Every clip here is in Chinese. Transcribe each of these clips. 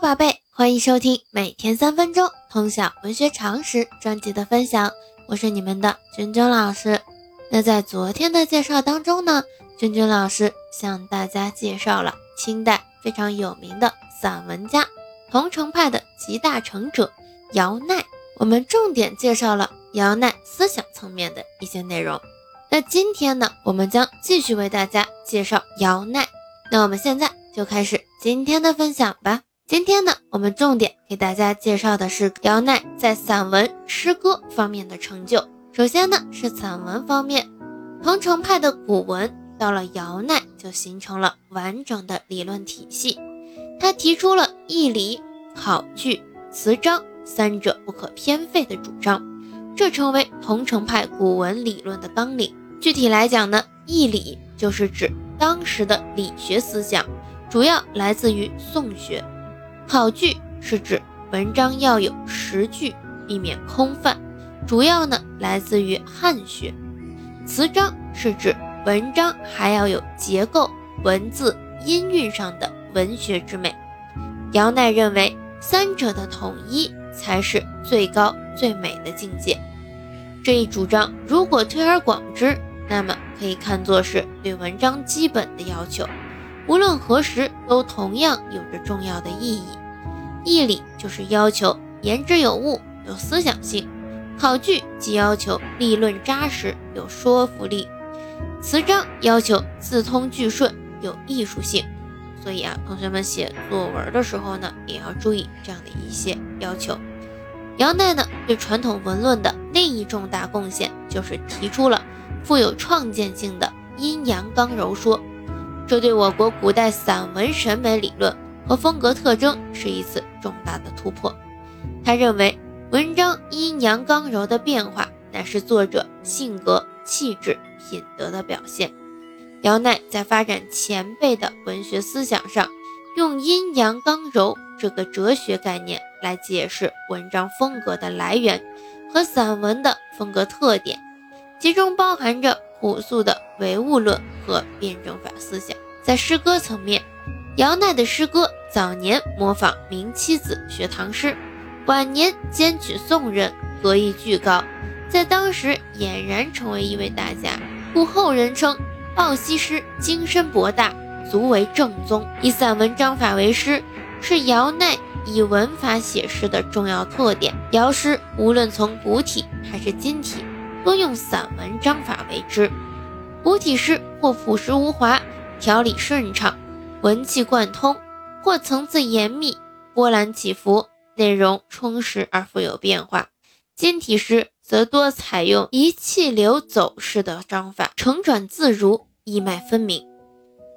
宝贝，欢迎收听每天三分钟通晓文学常识专辑的分享，我是你们的君君老师。那在昨天的介绍当中呢，君君老师向大家介绍了清代非常有名的散文家，桐城派的集大成者姚鼐。我们重点介绍了姚鼐思想层面的一些内容。那今天呢，我们将继续为大家介绍姚鼐。那我们现在就开始今天的分享吧。今天呢，我们重点给大家介绍的是姚鼐在散文、诗歌方面的成就。首先呢，是散文方面，桐城派的古文到了姚鼐就形成了完整的理论体系。他提出了义理、考据、词章三者不可偏废的主张，这成为桐城派古文理论的纲领。具体来讲呢，义理就是指当时的理学思想，主要来自于宋学。考据是指文章要有实据，避免空泛，主要呢来自于汉学。词章是指文章还要有结构、文字、音韵上的文学之美。姚鼐认为三者的统一才是最高最美的境界。这一主张如果推而广之，那么可以看作是对文章基本的要求。无论何时都同样有着重要的意义。义理就是要求言之有物、有思想性；考据即要求立论扎实、有说服力；词章要求字通句顺、有艺术性。所以啊，同学们写作文的时候呢，也要注意这样的一些要求。姚鼐呢，对传统文论的另一重大贡献，就是提出了富有创建性的阴阳刚柔说。这对我国古代散文审美理论和风格特征是一次重大的突破。他认为，文章阴阳刚柔的变化乃是作者性格、气质、品德的表现。姚鼐在发展前辈的文学思想上，用阴阳刚柔这个哲学概念来解释文章风格的来源和散文的风格特点，其中包含着。朴素的唯物论和辩证法思想，在诗歌层面，姚鼐的诗歌早年模仿明七子学唐诗，晚年兼取宋人，格艺巨高，在当时俨然成为一位大家，故后人称鲍西诗精深博大，足为正宗。以散文章法为诗，是姚鼐以文法写诗的重要特点。姚诗无论从古体还是今体。多用散文章法为之，古体诗或朴实无华，条理顺畅，文气贯通；或层次严密，波澜起伏，内容充实而富有变化。今体诗则多采用一气流走式的章法，承转自如，意脉分明。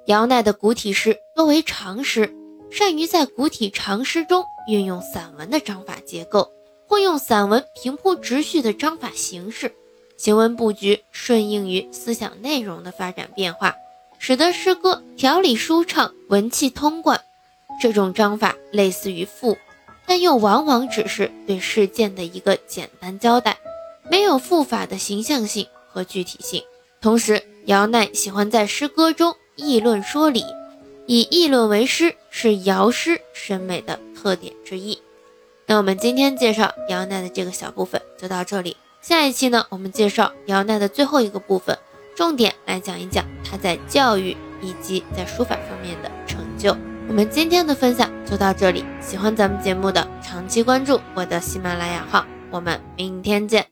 姚鼐的古体诗多为长诗，善于在古体长诗中运用散文的章法结构，或用散文平铺直叙的章法形式。行文布局顺应于思想内容的发展变化，使得诗歌条理舒畅，文气通贯。这种章法类似于赋，但又往往只是对事件的一个简单交代，没有赋法的形象性和具体性。同时，姚鼐喜欢在诗歌中议论说理，以议论为诗是姚诗审美的特点之一。那我们今天介绍姚鼐的这个小部分就到这里。下一期呢，我们介绍姚娜的最后一个部分，重点来讲一讲他在教育以及在书法方面的成就。我们今天的分享就到这里，喜欢咱们节目的长期关注我的喜马拉雅号，我们明天见。